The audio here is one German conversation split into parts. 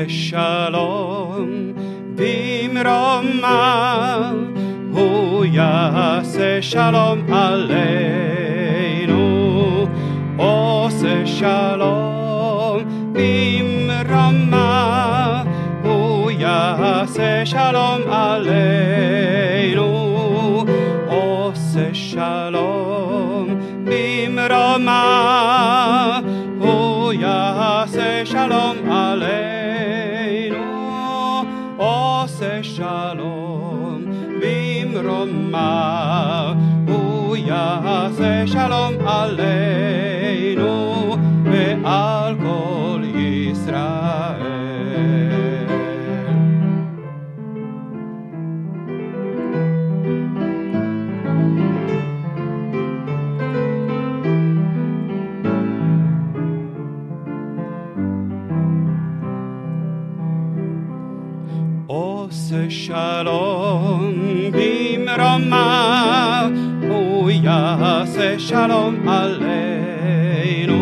עושה שלום במרומה, הוא יעשה שלום עלינו, shalom, vim roma, uya se shalom aleichem. עושה שלום במרומה, הוא יעשה שלום עלינו.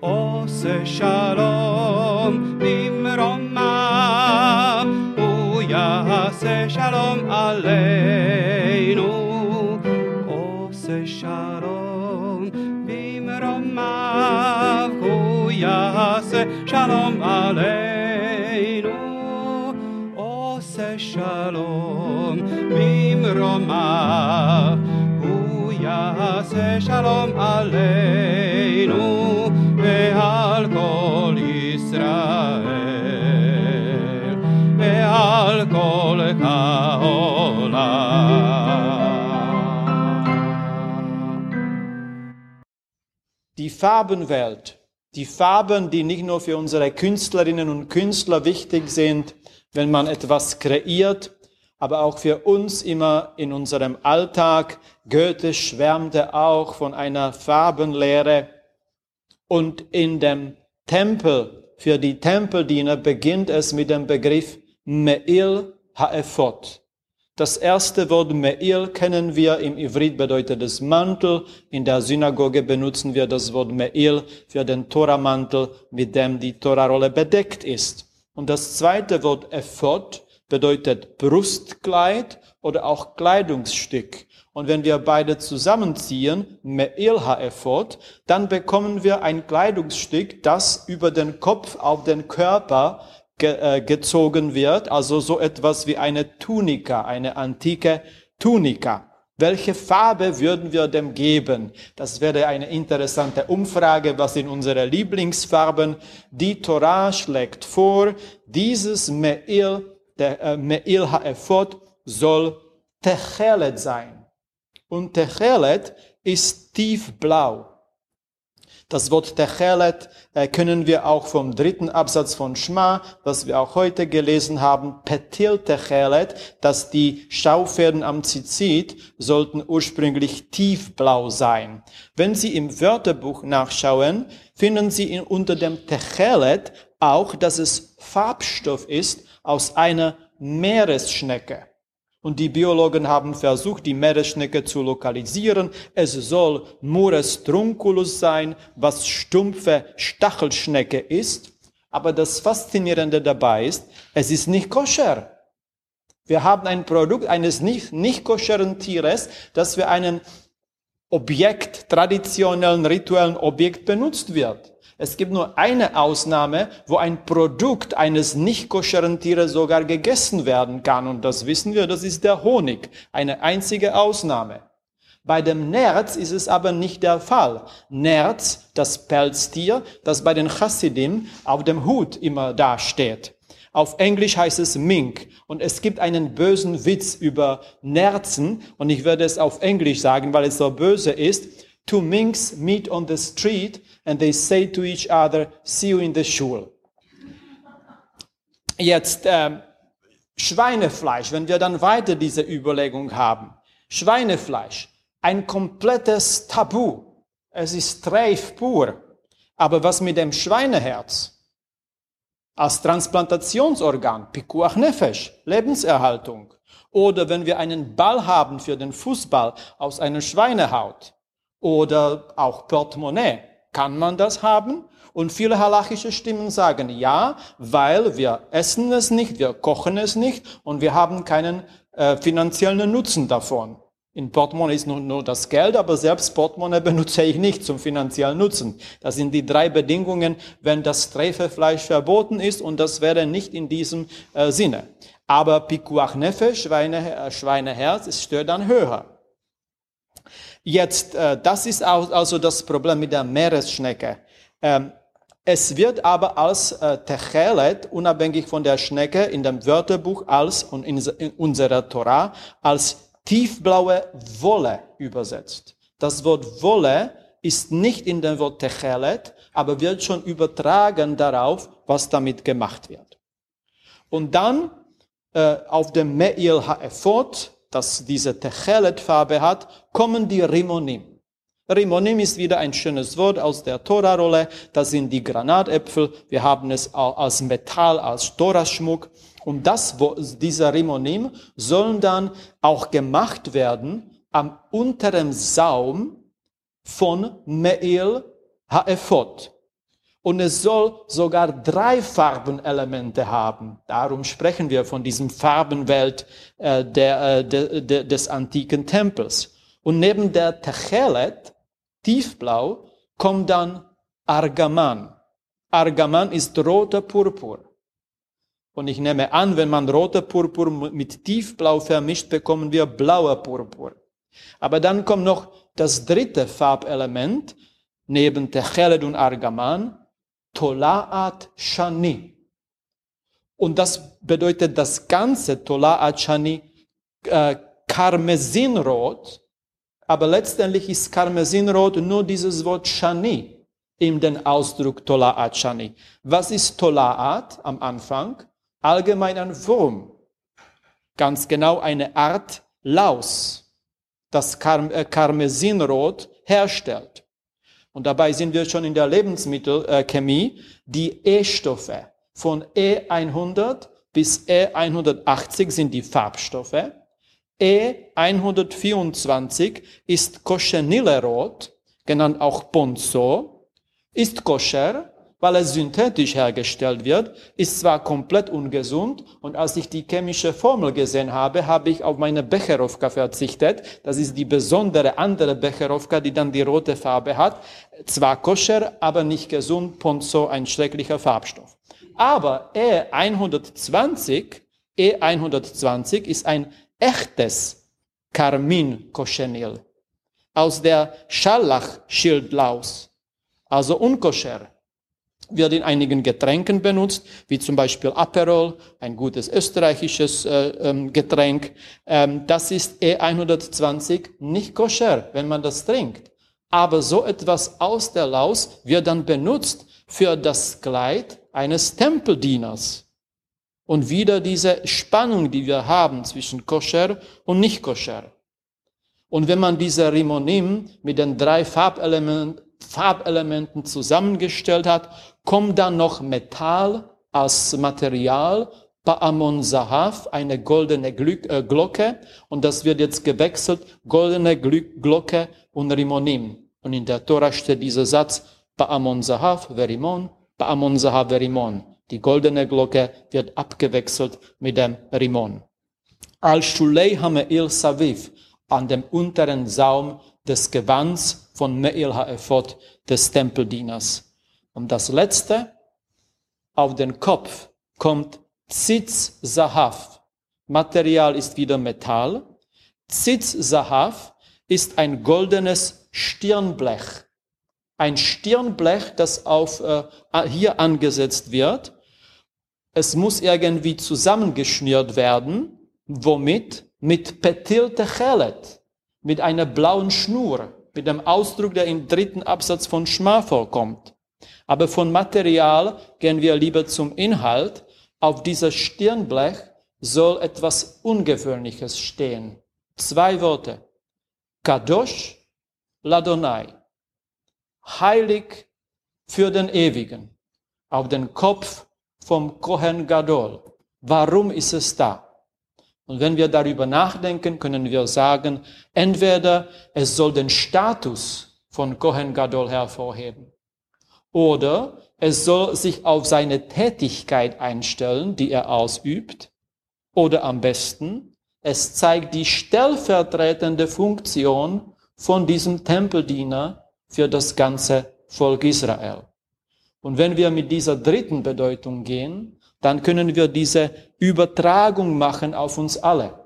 עושה שלום במרומה, הוא יעשה שלום עלינו. עושה שלום במרומה, הוא יעשה שלום עלינו. shaloma, hu yase shalom aleinu ve'al kol Yisrael, ve'al kol ha'olam. Die Farbenwelt die Farben, die nicht nur für unsere Künstlerinnen und Künstler wichtig sind, wenn man etwas kreiert, aber auch für uns immer in unserem Alltag. Goethe schwärmte auch von einer Farbenlehre. Und in dem Tempel, für die Tempeldiener beginnt es mit dem Begriff Meil Haephod. Das erste Wort Meil kennen wir im Ivrit bedeutet es Mantel. In der Synagoge benutzen wir das Wort Meil für den Toramantel, mit dem die Torarolle bedeckt ist. Und das zweite Wort Ephod bedeutet Brustkleid oder auch Kleidungsstück. Und wenn wir beide zusammenziehen, Meil Haephod, dann bekommen wir ein Kleidungsstück, das über den Kopf auf den Körper ge äh, gezogen wird, also so etwas wie eine Tunika, eine antike Tunika. Welche Farbe würden wir dem geben? Das wäre eine interessante Umfrage, was sind unsere Lieblingsfarben. Die Torah schlägt vor, dieses Meil, der äh, Meil Haephod soll Techelet sein. Und Techelet ist tiefblau. Das Wort Techelet äh, können wir auch vom dritten Absatz von Schma, was wir auch heute gelesen haben, Petil Techelet, dass die Schaufäden am Zizit sollten ursprünglich tiefblau sein. Wenn Sie im Wörterbuch nachschauen, finden Sie unter dem Techelet auch, dass es Farbstoff ist aus einer Meeresschnecke. Und die Biologen haben versucht, die Meeresschnecke zu lokalisieren. Es soll Murus trunculus sein, was stumpfe Stachelschnecke ist. Aber das Faszinierende dabei ist, es ist nicht koscher. Wir haben ein Produkt eines nicht, nicht koscheren Tieres, das für einen Objekt, traditionellen, rituellen Objekt benutzt wird. Es gibt nur eine Ausnahme, wo ein Produkt eines nicht koscheren Tieres sogar gegessen werden kann. Und das wissen wir, das ist der Honig. Eine einzige Ausnahme. Bei dem Nerz ist es aber nicht der Fall. Nerz, das Pelztier, das bei den Chassidim auf dem Hut immer dasteht. Auf Englisch heißt es Mink. Und es gibt einen bösen Witz über Nerzen. Und ich werde es auf Englisch sagen, weil es so böse ist. Two minks meet on the street and they say to each other, see you in the shul. Jetzt ähm, Schweinefleisch, wenn wir dann weiter diese Überlegung haben. Schweinefleisch, ein komplettes Tabu. Es ist Treif pur. Aber was mit dem Schweineherz? Als Transplantationsorgan, Pikuach Nefesh, Lebenserhaltung. Oder wenn wir einen Ball haben für den Fußball aus einer Schweinehaut. Oder auch Portemonnaie. Kann man das haben? Und viele halachische Stimmen sagen ja, weil wir essen es nicht, wir kochen es nicht und wir haben keinen äh, finanziellen Nutzen davon. In Portemonnaie ist nur, nur das Geld, aber selbst Portemonnaie benutze ich nicht zum finanziellen Nutzen. Das sind die drei Bedingungen, wenn das Trefefleisch verboten ist und das wäre nicht in diesem äh, Sinne. Aber Pikuach Nefesh, Schweine, äh, Schweineherz, es stört dann höher. Jetzt, äh, das ist also das Problem mit der Meeresschnecke. Ähm, es wird aber als äh, Techelet, unabhängig von der Schnecke, in dem Wörterbuch als und in, in unserer Torah als tiefblaue Wolle übersetzt. Das Wort Wolle ist nicht in dem Wort Techelet, aber wird schon übertragen darauf, was damit gemacht wird. Und dann äh, auf dem Meil Ha'efot, das diese Techelet-Farbe hat, kommen die Rimonim. Rimonim ist wieder ein schönes Wort aus der Tora-Rolle. Das sind die Granatäpfel. Wir haben es als Metall, als Toraschmuck. Und das, dieser Rimonim sollen dann auch gemacht werden am unteren Saum von Meil Ha'efot. Und es soll sogar drei Farbenelemente haben. Darum sprechen wir von diesem Farbenwelt äh, der, äh, de, de, des antiken Tempels. Und neben der Techelet, tiefblau, kommt dann Argaman. Argaman ist roter Purpur. Und ich nehme an, wenn man roter Purpur mit tiefblau vermischt, bekommen wir blauer Purpur. Aber dann kommt noch das dritte Farbelement, neben Techelet und Argaman, Tolaat Shani. Und das bedeutet das ganze Tolaat Shani äh, Karmesinrot, aber letztendlich ist Karmesinrot nur dieses Wort Shani in den Ausdruck Tolaat Shani. Was ist Tolaat am Anfang? Allgemein ein Wurm. Ganz genau eine Art Laus, das äh, Karmesinrot herstellt und dabei sind wir schon in der Lebensmittelchemie, die E-Stoffe. Von E100 bis E180 sind die Farbstoffe. E124 ist Cochinealerot, genannt auch Ponzo, ist koscher weil es synthetisch hergestellt wird, ist zwar komplett ungesund und als ich die chemische Formel gesehen habe, habe ich auf meine Becherowka verzichtet. Das ist die besondere andere Becherowka, die dann die rote Farbe hat. Zwar koscher, aber nicht gesund, Ponzo, ein schrecklicher Farbstoff. Aber E120, E120 ist ein echtes Carmin-Cochineal aus der Schallach-Schildlaus, also unkoscher wird in einigen Getränken benutzt, wie zum Beispiel Aperol, ein gutes österreichisches äh, ähm, Getränk. Ähm, das ist E120 nicht koscher, wenn man das trinkt. Aber so etwas aus der Laus wird dann benutzt für das Kleid eines Tempeldieners. Und wieder diese Spannung, die wir haben zwischen koscher und nicht koscher. Und wenn man diese Rimonim mit den drei Farbelementen Farbelementen zusammengestellt hat, kommt dann noch Metall als Material, Paamon Zahav, eine goldene äh, Glocke, und das wird jetzt gewechselt, goldene Glocke und Rimonim. Und in der Tora steht dieser Satz, Paamon Zahav, Verimon, Paamon Zahav, Verimon. Die goldene Glocke wird abgewechselt mit dem Rimon. Al-Shulei Hameil Saviv, an dem unteren Saum des Gewands von Meil Ha'ephod, des Tempeldieners. Und das letzte, auf den Kopf kommt Zitz Zahav. Material ist wieder Metall. Zitz Zahav ist ein goldenes Stirnblech. Ein Stirnblech, das auf, äh, hier angesetzt wird. Es muss irgendwie zusammengeschnürt werden. Womit? Mit Petil Techelet mit einer blauen Schnur, mit dem Ausdruck, der im dritten Absatz von Schma vorkommt. Aber von Material gehen wir lieber zum Inhalt. Auf dieser Stirnblech soll etwas Ungewöhnliches stehen. Zwei Worte. Kadosh Ladonai. Heilig für den Ewigen. Auf den Kopf vom Kohen Gadol. Warum ist es da? Und wenn wir darüber nachdenken, können wir sagen, entweder es soll den Status von Kohen Gadol hervorheben Oder es soll sich auf seine Tätigkeit einstellen, die er ausübt. Oder am besten, es zeigt die stellvertretende Funktion von diesem Tempeldiener für das ganze Volk Israel. Und wenn wir mit dieser dritten Bedeutung gehen, dann können wir diese Übertragung machen auf uns alle.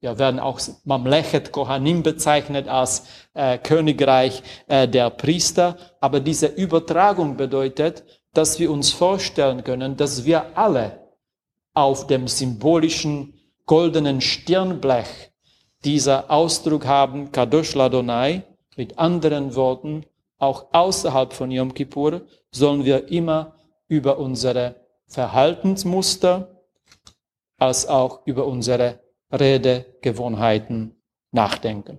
Wir werden auch Mamlechet Kohanim bezeichnet als äh, Königreich äh, der Priester. Aber diese Übertragung bedeutet, dass wir uns vorstellen können, dass wir alle auf dem symbolischen goldenen Stirnblech dieser Ausdruck haben, Kadosh Ladonai, mit anderen Worten, auch außerhalb von Yom Kippur sollen wir immer über unsere Verhaltensmuster als auch über unsere Redegewohnheiten nachdenken.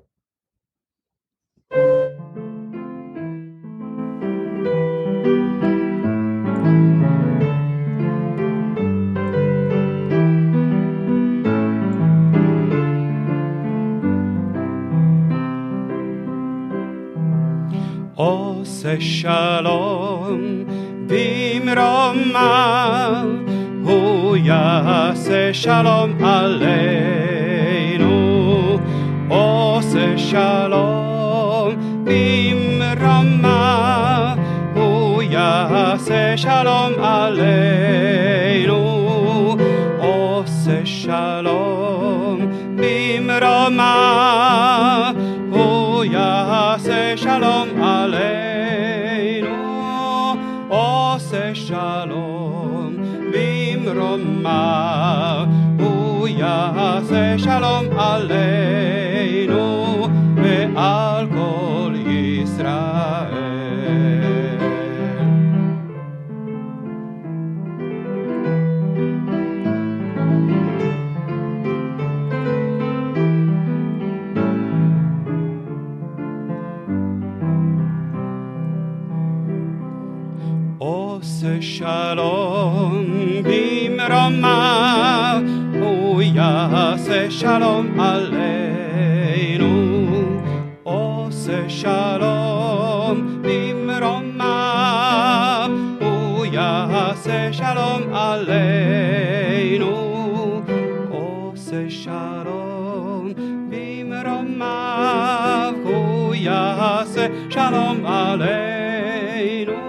עושה שלום במרומה, הוא יעשה שלום עלינו. עושה שלום במרומה, הוא יעשה שלום עלינו. עושה שלום במרומה, הוא יעשה יעשה שלום עלינו ועל Shalom Aleinu, Ose Shalom Nimroma, yase Shalom Aleinu, Ose Shalom Nimroma, yase Shalom Aleinu,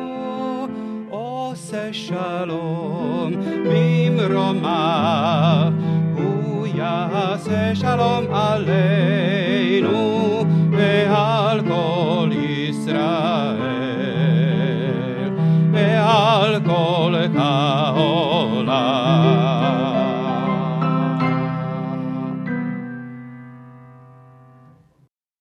Ose Shalom Nimroma. יעשה שלום עלינו ועל כל ישראל ועל כל אחד.